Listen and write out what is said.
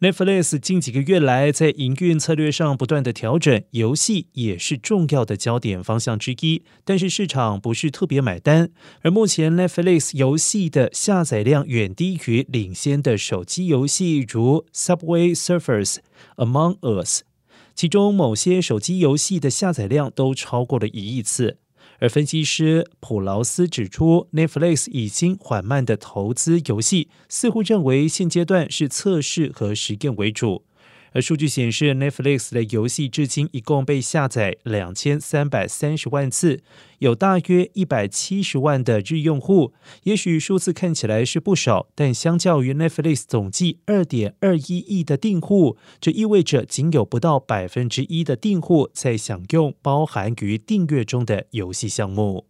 Netflix 近几个月来在营运策略上不断的调整，游戏也是重要的焦点方向之一。但是市场不是特别买单，而目前 Netflix 游戏的下载量远低于领先的手机游戏，如 Subway Surfers、Among Us，其中某些手机游戏的下载量都超过了一亿次。而分析师普劳斯指出，Netflix 已经缓慢的投资游戏，似乎认为现阶段是测试和实验为主。数据显示，Netflix 的游戏至今一共被下载两千三百三十万次，有大约一百七十万的日用户。也许数字看起来是不少，但相较于 Netflix 总计二点二一亿的订户，这意味着仅有不到百分之一的订户在享用包含于订阅中的游戏项目。